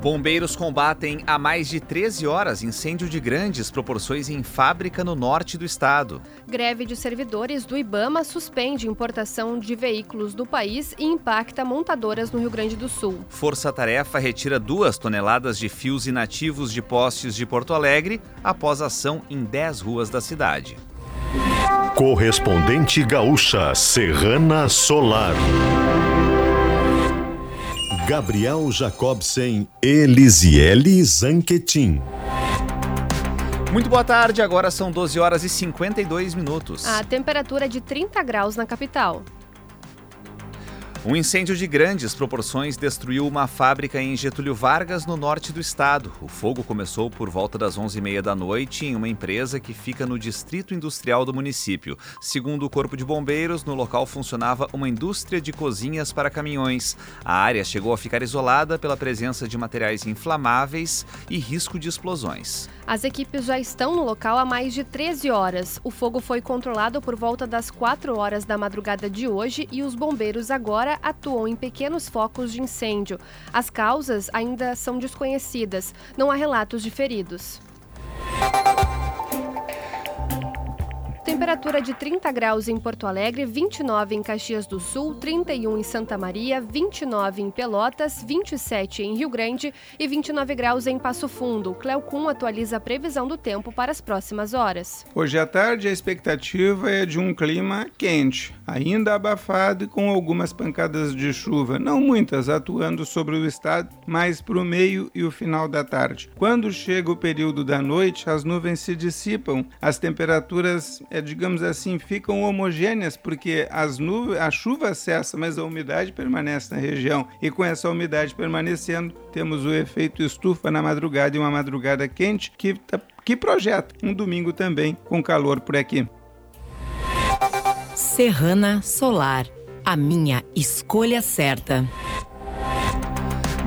Bombeiros combatem há mais de 13 horas incêndio de grandes proporções em fábrica no norte do estado. Greve de servidores do Ibama suspende importação de veículos do país e impacta montadoras no Rio Grande do Sul. Força Tarefa retira duas toneladas de fios inativos de postes de Porto Alegre após ação em 10 ruas da cidade. Correspondente gaúcha Serrana Solar. Gabriel Jacobsen Elisiele Zanquetin. Muito boa tarde, agora são 12 horas e 52 minutos. A temperatura é de 30 graus na capital. Um incêndio de grandes proporções destruiu uma fábrica em Getúlio Vargas, no norte do estado. O fogo começou por volta das 11h30 da noite em uma empresa que fica no distrito industrial do município. Segundo o Corpo de Bombeiros, no local funcionava uma indústria de cozinhas para caminhões. A área chegou a ficar isolada pela presença de materiais inflamáveis e risco de explosões. As equipes já estão no local há mais de 13 horas. O fogo foi controlado por volta das 4 horas da madrugada de hoje e os bombeiros agora atuam em pequenos focos de incêndio. As causas ainda são desconhecidas. Não há relatos de feridos. Temperatura de 30 graus em Porto Alegre, 29 em Caxias do Sul, 31 em Santa Maria, 29 em Pelotas, 27 em Rio Grande e 29 graus em Passo Fundo. Cleocum atualiza a previsão do tempo para as próximas horas. Hoje à tarde a expectativa é de um clima quente, ainda abafado e com algumas pancadas de chuva, não muitas atuando sobre o estado, mas para o meio e o final da tarde. Quando chega o período da noite, as nuvens se dissipam, as temperaturas é, digamos assim, ficam homogêneas, porque as nuvens, a chuva cessa, mas a umidade permanece na região. E com essa umidade permanecendo, temos o efeito estufa na madrugada e uma madrugada quente que, tá, que projeta um domingo também com calor por aqui. Serrana Solar, a minha escolha certa.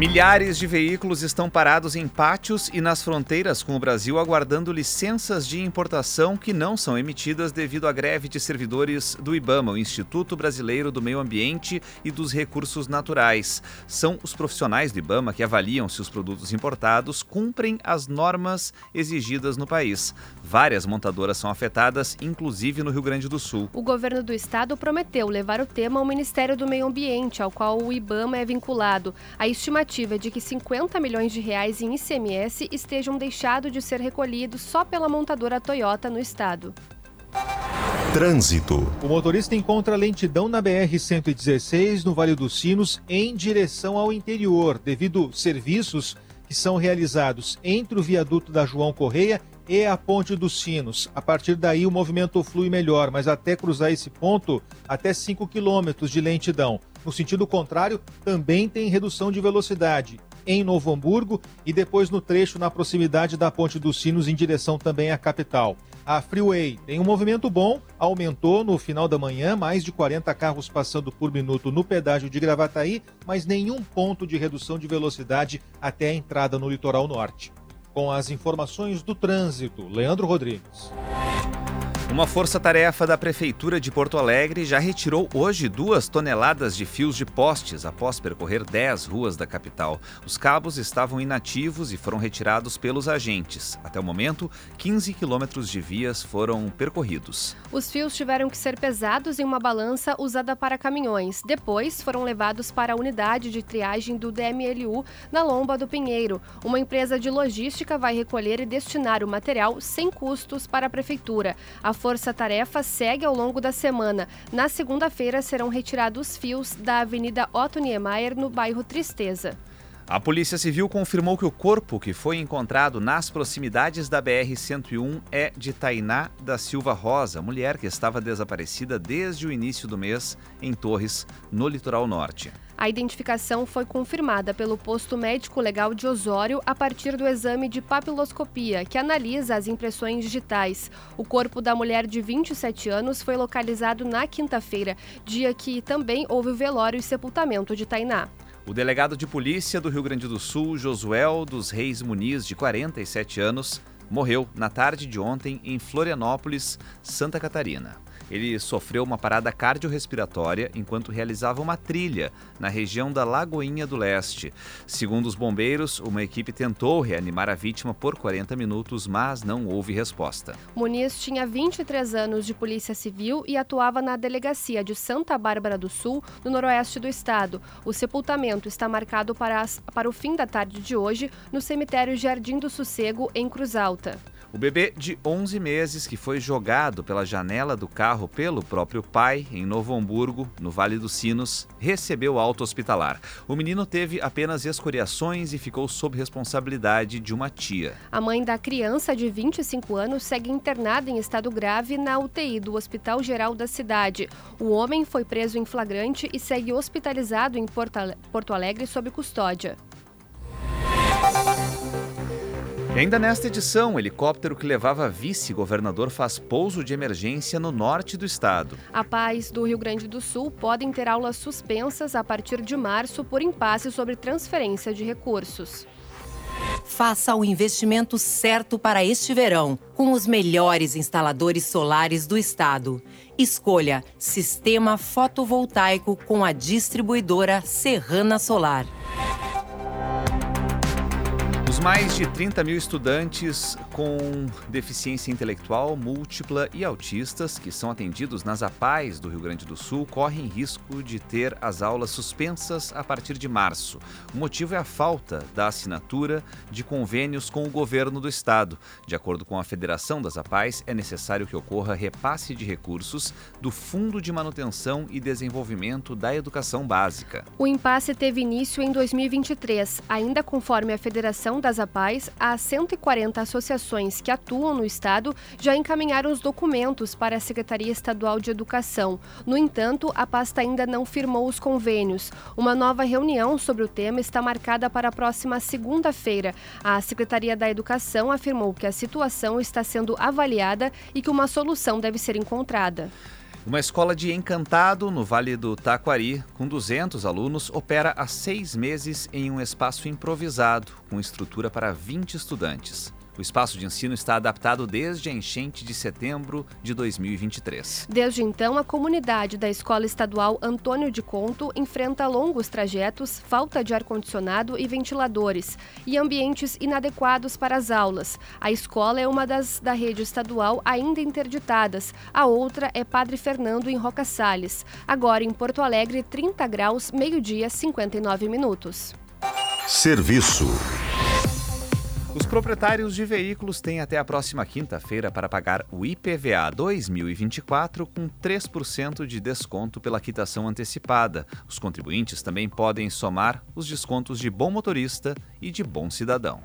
Milhares de veículos estão parados em pátios e nas fronteiras com o Brasil aguardando licenças de importação que não são emitidas devido à greve de servidores do IBAMA, o Instituto Brasileiro do Meio Ambiente e dos Recursos Naturais. São os profissionais do IBAMA que avaliam se os produtos importados cumprem as normas exigidas no país. Várias montadoras são afetadas, inclusive no Rio Grande do Sul. O governo do estado prometeu levar o tema ao Ministério do Meio Ambiente, ao qual o IBAMA é vinculado. A estimativa estimativa de que 50 milhões de reais em ICMS estejam deixados de ser recolhidos só pela montadora Toyota no estado. Trânsito. O motorista encontra lentidão na BR-116 no Vale dos Sinos em direção ao interior, devido serviços que são realizados entre o viaduto da João Correia e a Ponte dos Sinos. A partir daí o movimento flui melhor, mas até cruzar esse ponto, até 5 quilômetros de lentidão. No sentido contrário, também tem redução de velocidade em Novo Hamburgo e depois no trecho na proximidade da Ponte dos Sinos em direção também à capital. A Freeway tem um movimento bom, aumentou no final da manhã, mais de 40 carros passando por minuto no pedágio de Gravataí, mas nenhum ponto de redução de velocidade até a entrada no litoral norte. Com as informações do trânsito, Leandro Rodrigues. Uma força-tarefa da Prefeitura de Porto Alegre já retirou hoje duas toneladas de fios de postes após percorrer 10 ruas da capital. Os cabos estavam inativos e foram retirados pelos agentes. Até o momento, 15 quilômetros de vias foram percorridos. Os fios tiveram que ser pesados em uma balança usada para caminhões. Depois, foram levados para a unidade de triagem do DMLU na Lomba do Pinheiro. Uma empresa de logística vai recolher e destinar o material sem custos para a Prefeitura. A força-tarefa segue ao longo da semana. Na segunda-feira serão retirados fios da Avenida Otto Niemeyer, no bairro Tristeza. A Polícia Civil confirmou que o corpo que foi encontrado nas proximidades da BR-101 é de Tainá da Silva Rosa, mulher que estava desaparecida desde o início do mês em Torres, no litoral norte. A identificação foi confirmada pelo posto médico legal de Osório a partir do exame de papiloscopia, que analisa as impressões digitais. O corpo da mulher de 27 anos foi localizado na quinta-feira, dia que também houve o velório e sepultamento de Tainá. O delegado de polícia do Rio Grande do Sul, Josuel dos Reis Muniz, de 47 anos, morreu na tarde de ontem em Florianópolis, Santa Catarina. Ele sofreu uma parada cardiorrespiratória enquanto realizava uma trilha na região da Lagoinha do Leste. Segundo os bombeiros, uma equipe tentou reanimar a vítima por 40 minutos, mas não houve resposta. Muniz tinha 23 anos de polícia civil e atuava na delegacia de Santa Bárbara do Sul, no noroeste do estado. O sepultamento está marcado para, as, para o fim da tarde de hoje no cemitério Jardim do Sossego, em Cruz Alta. O bebê de 11 meses, que foi jogado pela janela do carro pelo próprio pai em Novo Hamburgo, no Vale dos Sinos, recebeu alta hospitalar. O menino teve apenas escoriações e ficou sob responsabilidade de uma tia. A mãe da criança, de 25 anos, segue internada em estado grave na UTI do Hospital Geral da cidade. O homem foi preso em flagrante e segue hospitalizado em Porto Alegre sob custódia. Ainda nesta edição, o helicóptero que levava vice-governador faz pouso de emergência no norte do estado. A paz do Rio Grande do Sul podem ter aulas suspensas a partir de março por impasse sobre transferência de recursos. Faça o investimento certo para este verão, com os melhores instaladores solares do estado. Escolha Sistema Fotovoltaico com a distribuidora Serrana Solar mais de 30 mil estudantes com deficiência intelectual múltipla e autistas que são atendidos nas APAES do Rio Grande do Sul correm risco de ter as aulas suspensas a partir de março. O motivo é a falta da assinatura de convênios com o governo do estado. De acordo com a Federação das APAES, é necessário que ocorra repasse de recursos do Fundo de Manutenção e Desenvolvimento da Educação Básica. O impasse teve início em 2023, ainda conforme a Federação das das APAES, as 140 associações que atuam no Estado já encaminharam os documentos para a Secretaria Estadual de Educação. No entanto, a pasta ainda não firmou os convênios. Uma nova reunião sobre o tema está marcada para a próxima segunda-feira. A Secretaria da Educação afirmou que a situação está sendo avaliada e que uma solução deve ser encontrada. Uma escola de Encantado, no Vale do Taquari, com 200 alunos, opera há seis meses em um espaço improvisado, com estrutura para 20 estudantes. O espaço de ensino está adaptado desde a enchente de setembro de 2023. Desde então, a comunidade da Escola Estadual Antônio de Conto enfrenta longos trajetos, falta de ar-condicionado e ventiladores e ambientes inadequados para as aulas. A escola é uma das da rede estadual ainda interditadas. A outra é Padre Fernando em Roca Salles. Agora em Porto Alegre, 30 graus, meio-dia, 59 minutos. Serviço. Os proprietários de veículos têm até a próxima quinta-feira para pagar o IPVA 2024 com 3% de desconto pela quitação antecipada. Os contribuintes também podem somar os descontos de bom motorista e de bom cidadão.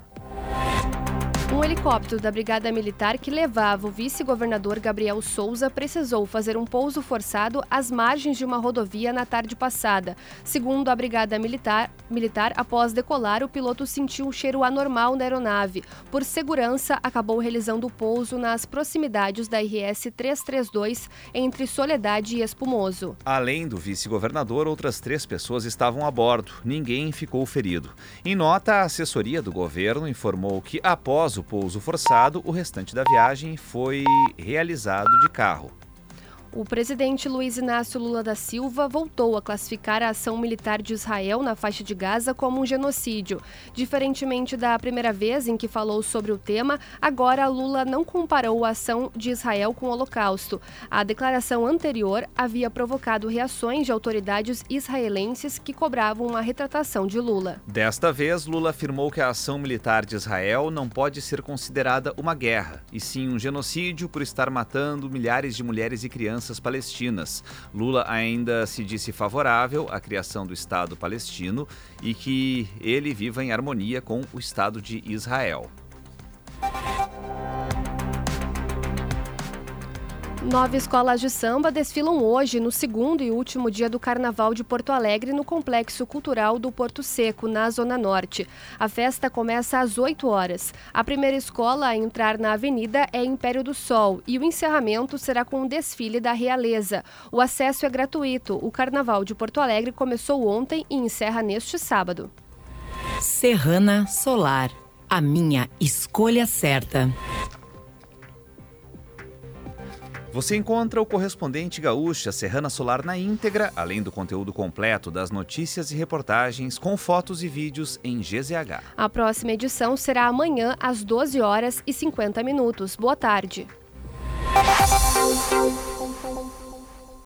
Um helicóptero da Brigada Militar que levava o vice-governador Gabriel Souza precisou fazer um pouso forçado às margens de uma rodovia na tarde passada. Segundo a Brigada Militar, militar após decolar, o piloto sentiu um cheiro anormal na aeronave. Por segurança, acabou realizando o pouso nas proximidades da RS 332 entre Soledade e Espumoso. Além do vice-governador, outras três pessoas estavam a bordo. Ninguém ficou ferido. Em nota, a assessoria do governo informou que após o pouso forçado, o restante da viagem foi realizado de carro. O presidente Luiz Inácio Lula da Silva voltou a classificar a ação militar de Israel na faixa de Gaza como um genocídio. Diferentemente da primeira vez em que falou sobre o tema, agora Lula não comparou a ação de Israel com o Holocausto. A declaração anterior havia provocado reações de autoridades israelenses que cobravam uma retratação de Lula. Desta vez, Lula afirmou que a ação militar de Israel não pode ser considerada uma guerra, e sim um genocídio por estar matando milhares de mulheres e crianças crianças palestinas. Lula ainda se disse favorável à criação do Estado palestino e que ele viva em harmonia com o Estado de Israel. Nove escolas de samba desfilam hoje, no segundo e último dia do Carnaval de Porto Alegre, no Complexo Cultural do Porto Seco, na Zona Norte. A festa começa às 8 horas. A primeira escola a entrar na avenida é Império do Sol e o encerramento será com um desfile da Realeza. O acesso é gratuito. O Carnaval de Porto Alegre começou ontem e encerra neste sábado. Serrana Solar, a minha escolha certa. Você encontra o correspondente gaúcha Serrana Solar na íntegra, além do conteúdo completo das notícias e reportagens com fotos e vídeos em GZH. A próxima edição será amanhã às 12 horas e 50 minutos. Boa tarde.